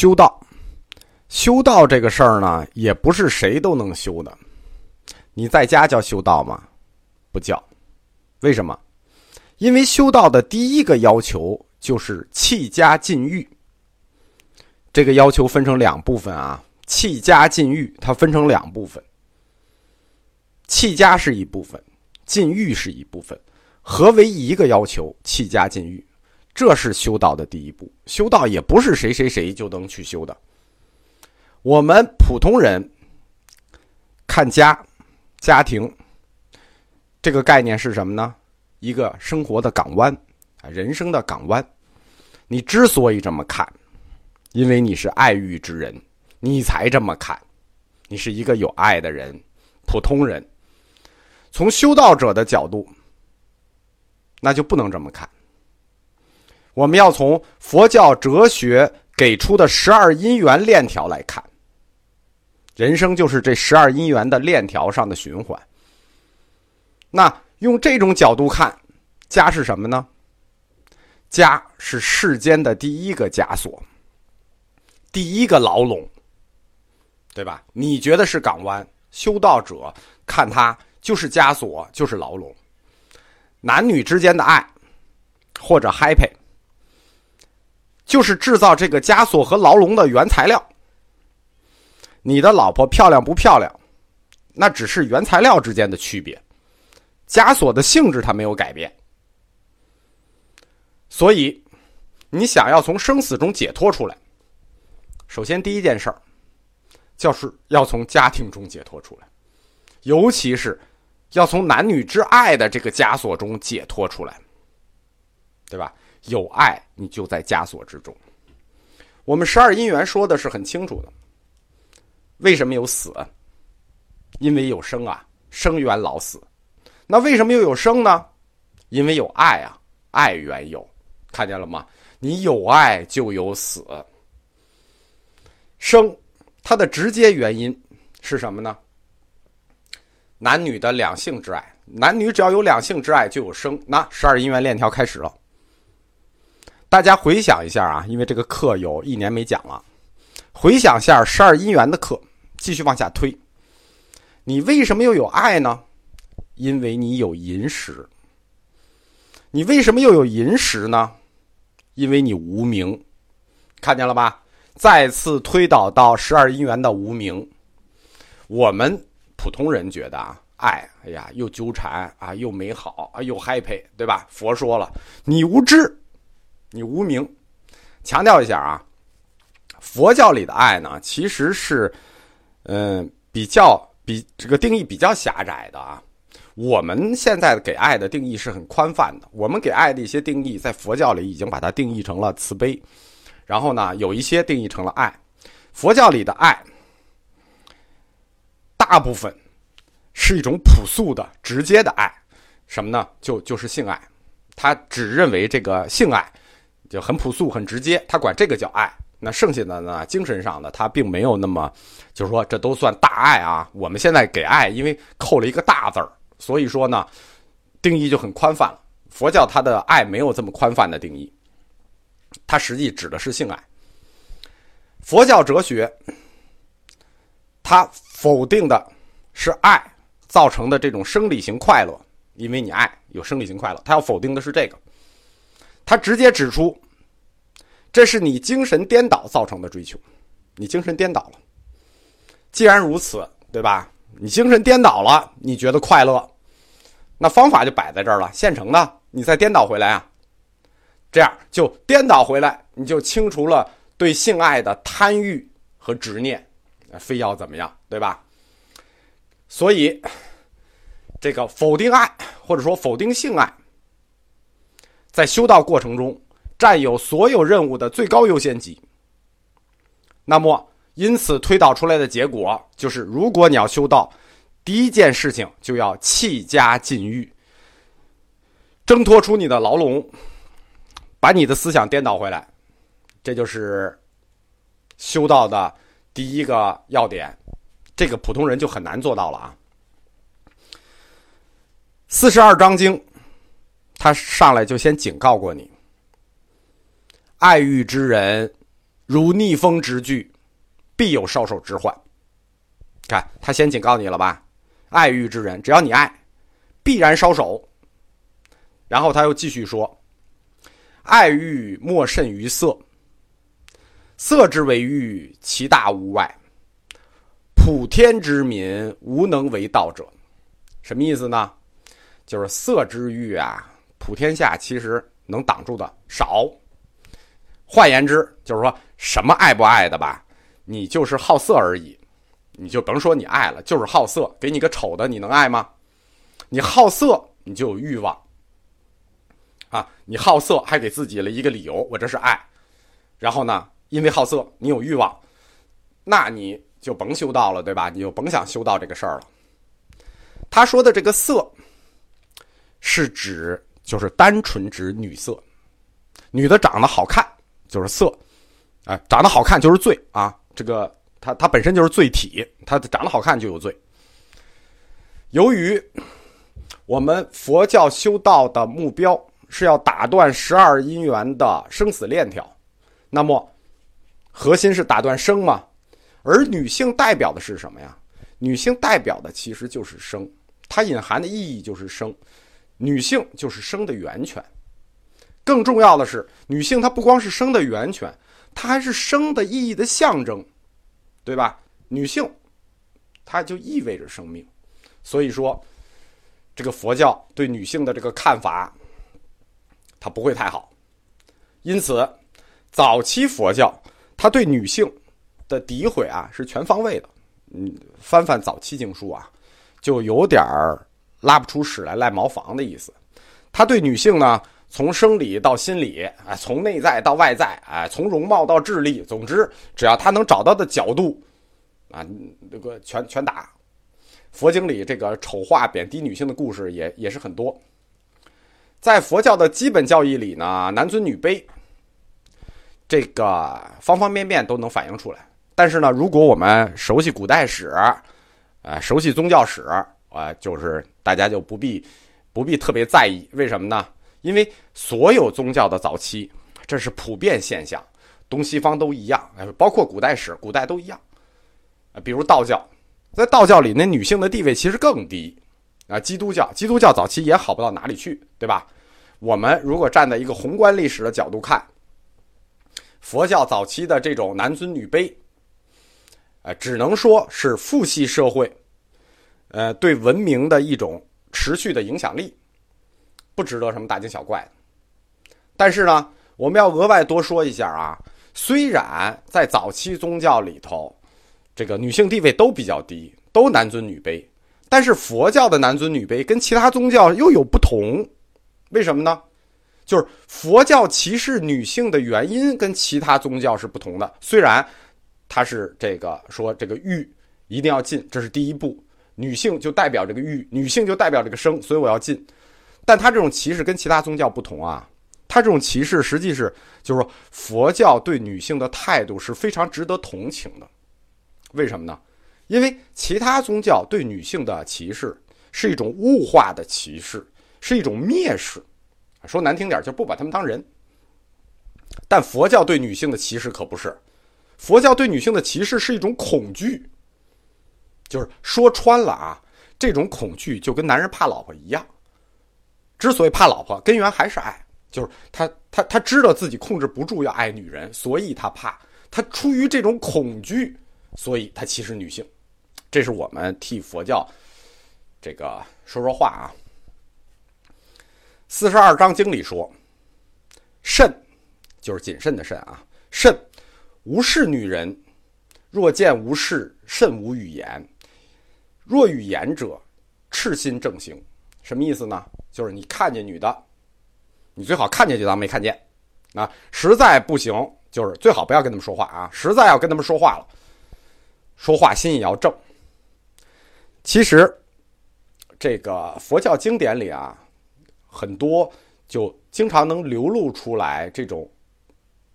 修道，修道这个事儿呢，也不是谁都能修的。你在家叫修道吗？不叫。为什么？因为修道的第一个要求就是弃家禁欲。这个要求分成两部分啊，弃家禁欲，它分成两部分。弃家是一部分，禁欲是一部分，合为一个要求，弃家禁欲，这是修道的第一步。修道也不是谁谁谁就能去修的。我们普通人看家、家庭这个概念是什么呢？一个生活的港湾，人生的港湾。你之所以这么看。因为你是爱欲之人，你才这么看。你是一个有爱的人，普通人。从修道者的角度，那就不能这么看。我们要从佛教哲学给出的十二因缘链条来看。人生就是这十二因缘的链条上的循环。那用这种角度看，家是什么呢？家是世间的第一个枷锁。第一个牢笼，对吧？你觉得是港湾，修道者看它就是枷锁，就是牢笼。男女之间的爱或者 happy，就是制造这个枷锁和牢笼的原材料。你的老婆漂亮不漂亮，那只是原材料之间的区别，枷锁的性质它没有改变。所以，你想要从生死中解脱出来。首先，第一件事儿，就是要从家庭中解脱出来，尤其是要从男女之爱的这个枷锁中解脱出来，对吧？有爱，你就在枷锁之中。我们十二因缘说的是很清楚的。为什么有死？因为有生啊，生缘老死。那为什么又有生呢？因为有爱啊，爱缘有。看见了吗？你有爱就有死。生，它的直接原因是什么呢？男女的两性之爱，男女只要有两性之爱，就有生。那十二因缘链条开始了。大家回想一下啊，因为这个课有一年没讲了，回想下十二因缘的课，继续往下推。你为什么又有爱呢？因为你有银石。你为什么又有银石呢？因为你无名，看见了吧？再次推导到十二因缘的无名，我们普通人觉得啊，爱，哎呀，又纠缠啊，又美好啊，又 happy，对吧？佛说了，你无知，你无名。强调一下啊，佛教里的爱呢，其实是，嗯，比较比这个定义比较狭窄的啊。我们现在给爱的定义是很宽泛的，我们给爱的一些定义，在佛教里已经把它定义成了慈悲。然后呢，有一些定义成了爱。佛教里的爱，大部分是一种朴素的、直接的爱，什么呢？就就是性爱。他只认为这个性爱就很朴素、很直接，他管这个叫爱。那剩下的呢，精神上的他并没有那么，就是说这都算大爱啊。我们现在给爱，因为扣了一个大字儿，所以说呢，定义就很宽泛了。佛教它的爱没有这么宽泛的定义。它实际指的是性爱。佛教哲学，它否定的是爱造成的这种生理型快乐，因为你爱有生理型快乐，它要否定的是这个。他直接指出，这是你精神颠倒造成的追求，你精神颠倒了。既然如此，对吧？你精神颠倒了，你觉得快乐，那方法就摆在这儿了，现成的，你再颠倒回来啊。这样就颠倒回来，你就清除了对性爱的贪欲和执念，非要怎么样，对吧？所以，这个否定爱或者说否定性爱，在修道过程中占有所有任务的最高优先级。那么，因此推导出来的结果就是：如果你要修道，第一件事情就要弃家禁欲，挣脱出你的牢笼。把你的思想颠倒回来，这就是修道的第一个要点。这个普通人就很难做到了啊。四十二章经，他上来就先警告过你：爱欲之人，如逆风之巨，必有烧手之患。看他先警告你了吧，爱欲之人，只要你爱，必然烧手。然后他又继续说，爱欲莫甚于色，色之为欲，其大无外。普天之民，无能为道者。什么意思呢？就是色之欲啊，普天下其实能挡住的少。换言之，就是说什么爱不爱的吧，你就是好色而已。你就甭说你爱了，就是好色。给你个丑的，你能爱吗？你好色，你就有欲望啊！你好色，还给自己了一个理由，我这是爱。然后呢，因为好色，你有欲望，那你就甭修道了，对吧？你就甭想修道这个事儿了。他说的这个色。是指就是单纯指女色，女的长得好看就是色，啊，长得好看就是罪啊。这个她她本身就是罪体，她长得好看就有罪。由于我们佛教修道的目标是要打断十二因缘的生死链条，那么核心是打断生嘛，而女性代表的是什么呀？女性代表的其实就是生，它隐含的意义就是生。女性就是生的源泉，更重要的是，女性她不光是生的源泉，她还是生的意义的象征，对吧？女性，它就意味着生命，所以说，这个佛教对女性的这个看法，它不会太好。因此，早期佛教它对女性的诋毁啊是全方位的。嗯，翻翻早期经书啊，就有点儿。拉不出屎来赖茅房的意思，他对女性呢，从生理到心理，哎，从内在到外在，哎，从容貌到智力，总之，只要他能找到的角度，啊，这个全全打。佛经里这个丑化贬低女性的故事也也是很多。在佛教的基本教义里呢，男尊女卑，这个方方面面都能反映出来。但是呢，如果我们熟悉古代史，呃，熟悉宗教史。啊，就是大家就不必不必特别在意，为什么呢？因为所有宗教的早期，这是普遍现象，东西方都一样，包括古代史，古代都一样。比如道教，在道教里，那女性的地位其实更低。啊，基督教，基督教早期也好不到哪里去，对吧？我们如果站在一个宏观历史的角度看，佛教早期的这种男尊女卑，呃，只能说是父系社会。呃，对文明的一种持续的影响力，不值得什么大惊小怪。但是呢，我们要额外多说一下啊。虽然在早期宗教里头，这个女性地位都比较低，都男尊女卑，但是佛教的男尊女卑跟其他宗教又有不同。为什么呢？就是佛教歧视女性的原因跟其他宗教是不同的。虽然它是这个说这个欲一定要禁，这是第一步。女性就代表这个欲，女性就代表这个生，所以我要进。但他这种歧视跟其他宗教不同啊，他这种歧视实际是就是说佛教对女性的态度是非常值得同情的。为什么呢？因为其他宗教对女性的歧视是一种物化的歧视，是一种蔑视，说难听点就不把他们当人。但佛教对女性的歧视可不是，佛教对女性的歧视是一种恐惧。就是说穿了啊，这种恐惧就跟男人怕老婆一样。之所以怕老婆，根源还是爱，就是他他他知道自己控制不住要爱女人，所以他怕。他出于这种恐惧，所以他歧视女性。这是我们替佛教这个说说话啊。四十二章经里说：“慎，就是谨慎的慎啊。慎，无视女人，若见无事，慎无语言。”若语言者，赤心正行，什么意思呢？就是你看见女的，你最好看见就当没看见，啊，实在不行，就是最好不要跟他们说话啊。实在要跟他们说话了，说话心也要正。其实，这个佛教经典里啊，很多就经常能流露出来这种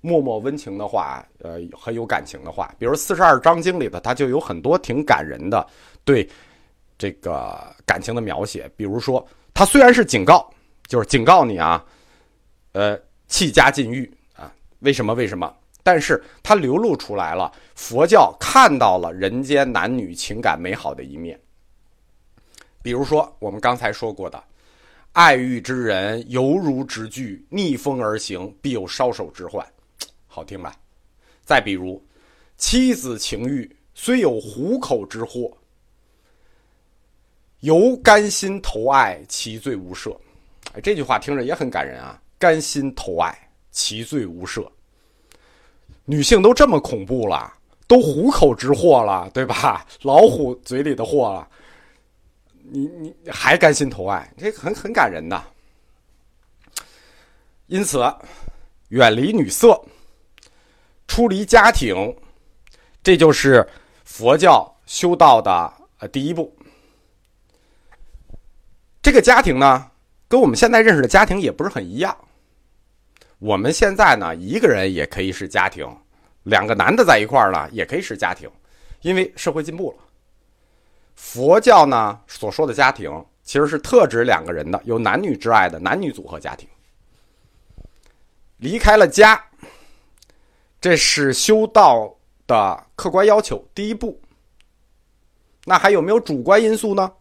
默默温情的话，呃，很有感情的话。比如四十二章经里的，它就有很多挺感人的。对这个感情的描写，比如说，他虽然是警告，就是警告你啊，呃，弃家禁欲啊，为什么？为什么？但是它流露出来了，佛教看到了人间男女情感美好的一面。比如说我们刚才说过的，爱欲之人犹如直炬，逆风而行，必有烧手之患，好听吧？再比如，妻子情欲虽有虎口之祸，犹甘心投爱，其罪无赦。哎，这句话听着也很感人啊！甘心投爱，其罪无赦。女性都这么恐怖了，都虎口之祸了，对吧？老虎嘴里的祸了，你你还甘心投爱？这很很感人的。因此，远离女色，出离家庭，这就是佛教修道的呃第一步。这个家庭呢？跟我们现在认识的家庭也不是很一样。我们现在呢，一个人也可以是家庭，两个男的在一块儿呢，也可以是家庭，因为社会进步了。佛教呢所说的家庭，其实是特指两个人的，有男女之爱的男女组合家庭。离开了家，这是修道的客观要求第一步。那还有没有主观因素呢？